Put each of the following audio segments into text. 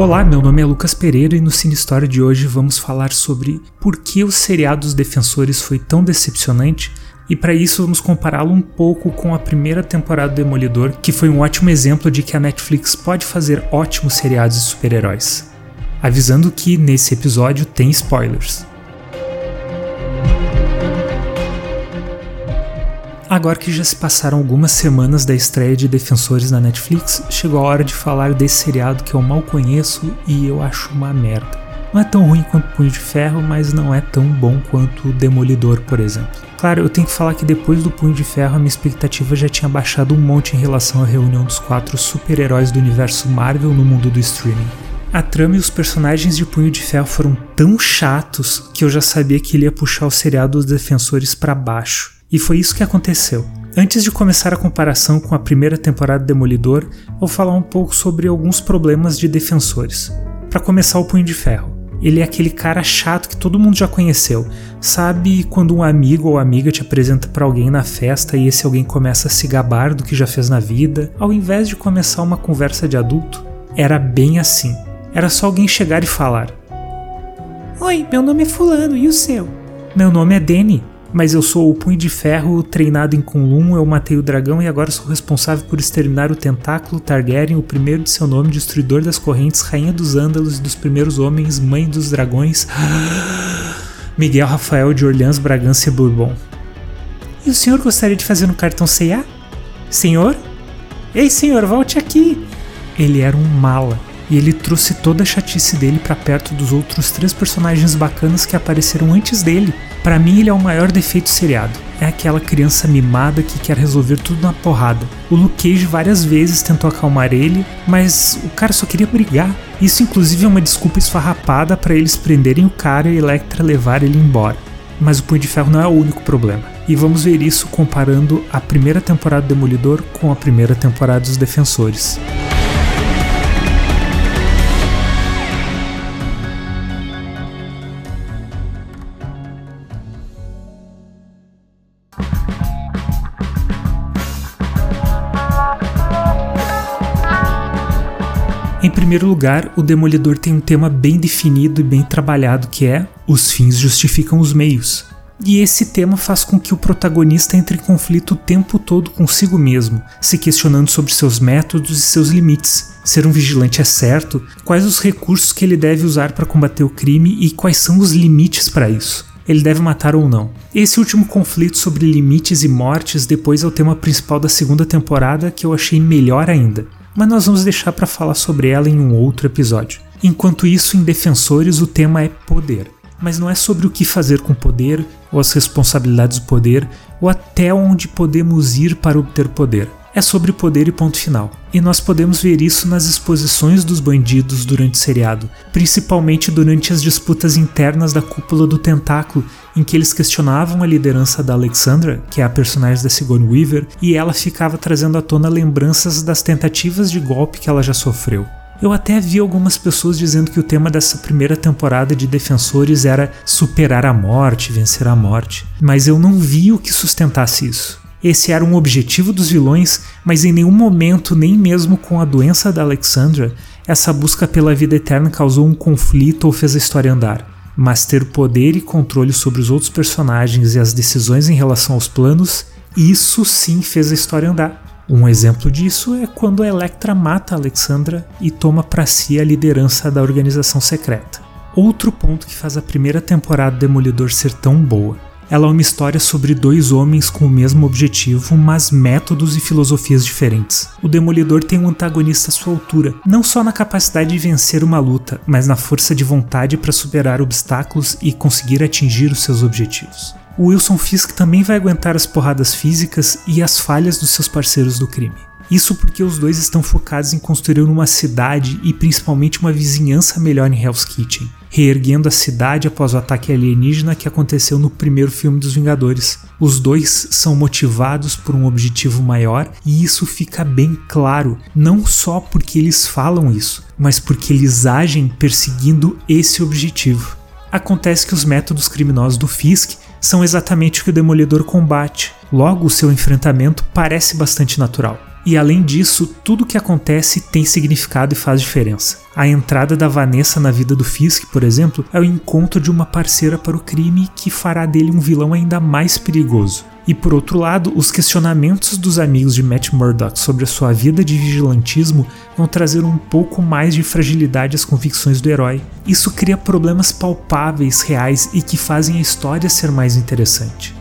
Olá, meu nome é Lucas Pereira e no Cine História de hoje vamos falar sobre por que o seriado dos Defensores foi tão decepcionante e para isso vamos compará-lo um pouco com a primeira temporada do Demolidor, que foi um ótimo exemplo de que a Netflix pode fazer ótimos seriados de super-heróis. Avisando que nesse episódio tem spoilers. Agora que já se passaram algumas semanas da estreia de Defensores na Netflix, chegou a hora de falar desse seriado que eu mal conheço e eu acho uma merda. Não é tão ruim quanto Punho de Ferro, mas não é tão bom quanto Demolidor, por exemplo. Claro, eu tenho que falar que depois do Punho de Ferro a minha expectativa já tinha baixado um monte em relação à reunião dos quatro super-heróis do universo Marvel no mundo do streaming. A trama e os personagens de Punho de Ferro foram tão chatos que eu já sabia que ele ia puxar o seriado dos Defensores para baixo. E foi isso que aconteceu. Antes de começar a comparação com a primeira temporada de Demolidor, vou falar um pouco sobre alguns problemas de defensores. Para começar, o Punho de Ferro. Ele é aquele cara chato que todo mundo já conheceu. Sabe quando um amigo ou amiga te apresenta para alguém na festa e esse alguém começa a se gabar do que já fez na vida, ao invés de começar uma conversa de adulto? Era bem assim. Era só alguém chegar e falar: Oi, meu nome é Fulano, e o seu? Meu nome é Danny mas eu sou o Punho de Ferro treinado em Kunlun, eu matei o dragão e agora sou responsável por exterminar o Tentáculo Targaryen, o primeiro de seu nome, destruidor das correntes, rainha dos Ândalos e dos primeiros homens, mãe dos dragões. Miguel Rafael de Orleans, Bragança e Bourbon. E o senhor gostaria de fazer no cartão C&A? Senhor? Ei, senhor, volte aqui! Ele era um mala e ele trouxe toda a chatice dele para perto dos outros três personagens bacanas que apareceram antes dele. Para mim, ele é o maior defeito seriado. É aquela criança mimada que quer resolver tudo na porrada. O Luke Cage várias vezes tentou acalmar ele, mas o cara só queria brigar. Isso, inclusive, é uma desculpa esfarrapada para eles prenderem o cara e Electra levar ele embora. Mas o Punho de Ferro não é o único problema. E vamos ver isso comparando a primeira temporada do Demolidor com a primeira temporada dos Defensores. Em primeiro lugar, o Demolidor tem um tema bem definido e bem trabalhado que é os fins justificam os meios. E esse tema faz com que o protagonista entre em conflito o tempo todo consigo mesmo, se questionando sobre seus métodos e seus limites. Ser um vigilante é certo? Quais os recursos que ele deve usar para combater o crime e quais são os limites para isso? Ele deve matar ou não? Esse último conflito sobre limites e mortes depois é o tema principal da segunda temporada que eu achei melhor ainda mas nós vamos deixar para falar sobre ela em um outro episódio. Enquanto isso, em Defensores, o tema é poder. Mas não é sobre o que fazer com poder, ou as responsabilidades do poder, ou até onde podemos ir para obter poder é sobre poder e ponto final. E nós podemos ver isso nas exposições dos bandidos durante o seriado, principalmente durante as disputas internas da cúpula do Tentáculo, em que eles questionavam a liderança da Alexandra, que é a personagem da Sigourney Weaver, e ela ficava trazendo à tona lembranças das tentativas de golpe que ela já sofreu. Eu até vi algumas pessoas dizendo que o tema dessa primeira temporada de Defensores era superar a morte, vencer a morte, mas eu não vi o que sustentasse isso. Esse era um objetivo dos vilões, mas em nenhum momento, nem mesmo com a doença da Alexandra, essa busca pela vida eterna causou um conflito ou fez a história andar. Mas ter poder e controle sobre os outros personagens e as decisões em relação aos planos, isso sim fez a história andar. Um exemplo disso é quando a Electra mata a Alexandra e toma para si a liderança da organização secreta. Outro ponto que faz a primeira temporada Demolidor ser tão boa ela é uma história sobre dois homens com o mesmo objetivo, mas métodos e filosofias diferentes. O Demolidor tem um antagonista à sua altura, não só na capacidade de vencer uma luta, mas na força de vontade para superar obstáculos e conseguir atingir os seus objetivos. O Wilson Fisk também vai aguentar as porradas físicas e as falhas dos seus parceiros do crime. Isso porque os dois estão focados em construir uma cidade e principalmente uma vizinhança melhor em Hell's Kitchen, reerguendo a cidade após o ataque alienígena que aconteceu no primeiro filme dos Vingadores. Os dois são motivados por um objetivo maior e isso fica bem claro, não só porque eles falam isso, mas porque eles agem perseguindo esse objetivo. Acontece que os métodos criminosos do Fisk são exatamente o que o Demolidor combate, logo o seu enfrentamento parece bastante natural. E além disso, tudo que acontece tem significado e faz diferença. A entrada da Vanessa na vida do Fisk, por exemplo, é o encontro de uma parceira para o crime que fará dele um vilão ainda mais perigoso. E por outro lado, os questionamentos dos amigos de Matt Murdock sobre a sua vida de vigilantismo vão trazer um pouco mais de fragilidade às convicções do herói. Isso cria problemas palpáveis, reais e que fazem a história ser mais interessante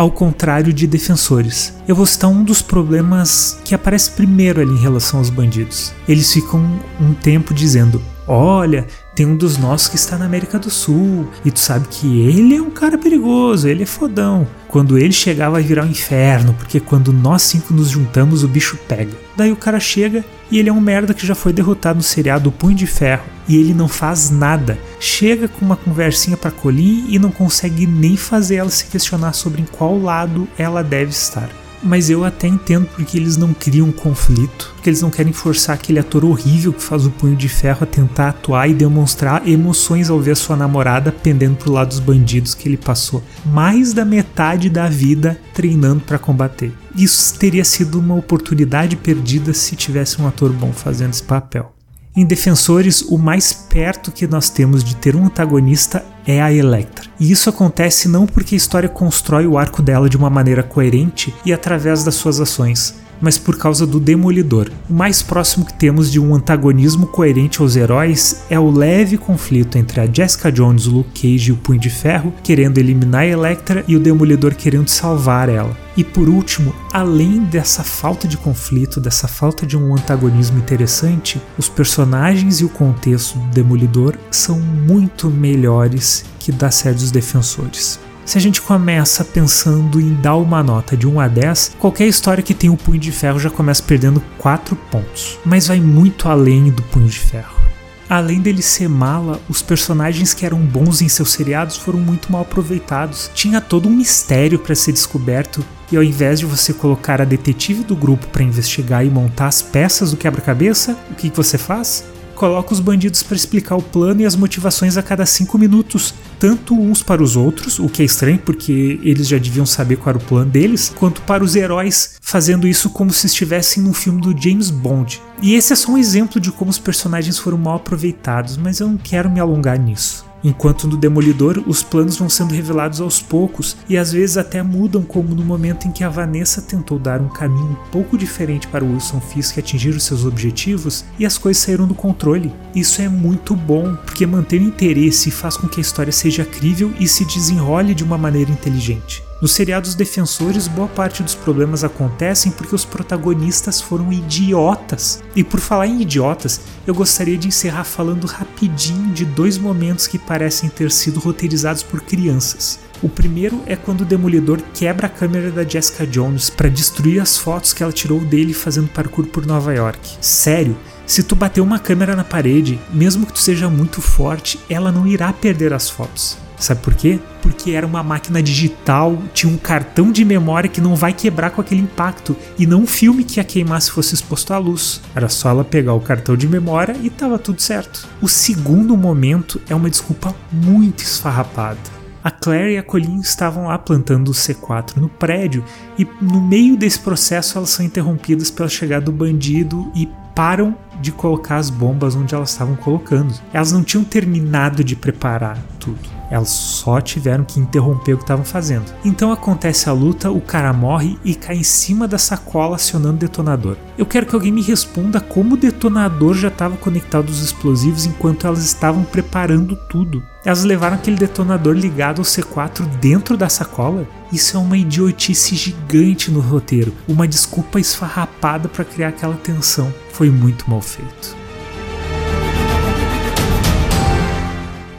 ao contrário de defensores. Eu vou citar um dos problemas que aparece primeiro ali em relação aos bandidos. Eles ficam um tempo dizendo: Olha, tem um dos nossos que está na América do Sul e tu sabe que ele é um cara perigoso, ele é fodão. Quando ele chegar vai virar um inferno, porque quando nós cinco nos juntamos o bicho pega. Daí o cara chega e ele é um merda que já foi derrotado no seriado Punho de Ferro e ele não faz nada. Chega com uma conversinha para Colin e não consegue nem fazer ela se questionar sobre em qual lado ela deve estar mas eu até entendo porque eles não criam conflito, porque eles não querem forçar aquele ator horrível que faz o punho de ferro a tentar atuar e demonstrar emoções ao ver sua namorada pendendo pro lado dos bandidos que ele passou mais da metade da vida treinando para combater. Isso teria sido uma oportunidade perdida se tivesse um ator bom fazendo esse papel. Em Defensores, o mais perto que nós temos de ter um antagonista é a Electra. E isso acontece não porque a história constrói o arco dela de uma maneira coerente e através das suas ações, mas por causa do Demolidor. O mais próximo que temos de um antagonismo coerente aos heróis é o leve conflito entre a Jessica Jones, o Luke Cage e o Punho de Ferro querendo eliminar a Elektra e o Demolidor querendo salvar ela. E por último, além dessa falta de conflito, dessa falta de um antagonismo interessante, os personagens e o contexto do Demolidor são muito melhores que da série dos Defensores. Se a gente começa pensando em dar uma nota de 1 a 10, qualquer história que tem o Punho de Ferro já começa perdendo 4 pontos, mas vai muito além do Punho de Ferro. Além dele ser mala, os personagens que eram bons em seus seriados foram muito mal aproveitados. Tinha todo um mistério para ser descoberto, e ao invés de você colocar a detetive do grupo para investigar e montar as peças do quebra-cabeça, o que você faz? Coloca os bandidos para explicar o plano e as motivações a cada cinco minutos, tanto uns para os outros, o que é estranho porque eles já deviam saber qual era o plano deles, quanto para os heróis, fazendo isso como se estivessem num filme do James Bond. E esse é só um exemplo de como os personagens foram mal aproveitados, mas eu não quero me alongar nisso. Enquanto no Demolidor, os planos vão sendo revelados aos poucos e às vezes até mudam, como no momento em que a Vanessa tentou dar um caminho um pouco diferente para o Wilson Fisk atingir os seus objetivos e as coisas saíram do controle. Isso é muito bom, porque mantém o interesse e faz com que a história seja crível e se desenrole de uma maneira inteligente. Nos seriados defensores, boa parte dos problemas acontecem porque os protagonistas foram idiotas. E por falar em idiotas, eu gostaria de encerrar falando rapidinho de dois momentos que parecem ter sido roteirizados por crianças. O primeiro é quando o Demolidor quebra a câmera da Jessica Jones para destruir as fotos que ela tirou dele fazendo parkour por Nova York. Sério, se tu bater uma câmera na parede, mesmo que tu seja muito forte, ela não irá perder as fotos. Sabe por quê? Porque era uma máquina digital, tinha um cartão de memória que não vai quebrar com aquele impacto, e não um filme que ia queimar se fosse exposto à luz. Era só ela pegar o cartão de memória e tava tudo certo. O segundo momento é uma desculpa muito esfarrapada. A Claire e a Colleen estavam lá plantando o C4 no prédio e no meio desse processo elas são interrompidas pela chegada do bandido e param de colocar as bombas onde elas estavam colocando. Elas não tinham terminado de preparar tudo. Elas só tiveram que interromper o que estavam fazendo. Então acontece a luta, o cara morre e cai em cima da sacola acionando o detonador. Eu quero que alguém me responda como o detonador já estava conectado aos explosivos enquanto elas estavam preparando tudo. Elas levaram aquele detonador ligado ao C4 dentro da sacola? Isso é uma idiotice gigante no roteiro, uma desculpa esfarrapada para criar aquela tensão. Foi muito mal feito.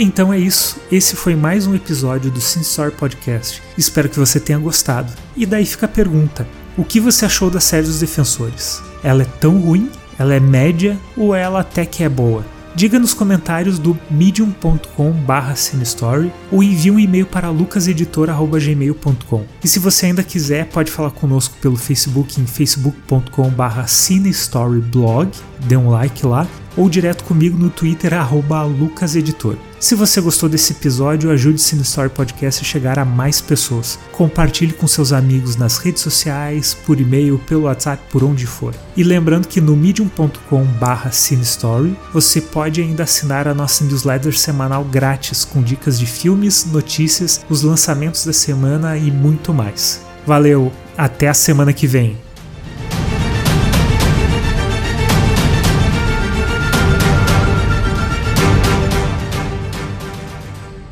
Então é isso, esse foi mais um episódio do Story Podcast. Espero que você tenha gostado. E daí fica a pergunta: o que você achou da série dos Defensores? Ela é tão ruim? Ela é média ou ela até que é boa? Diga nos comentários do medium.com barra cinestory ou envie um e-mail para lucaseditor.gmail.com. E se você ainda quiser, pode falar conosco pelo Facebook em facebook.com barra cinestoryblog, dê um like lá ou direto comigo no Twitter @lucaseditor. Se você gostou desse episódio, ajude Cine Story Podcast a chegar a mais pessoas. Compartilhe com seus amigos nas redes sociais, por e-mail, pelo WhatsApp, por onde for. E lembrando que no medium.com/cinestory você pode ainda assinar a nossa newsletter semanal grátis com dicas de filmes, notícias, os lançamentos da semana e muito mais. Valeu, até a semana que vem.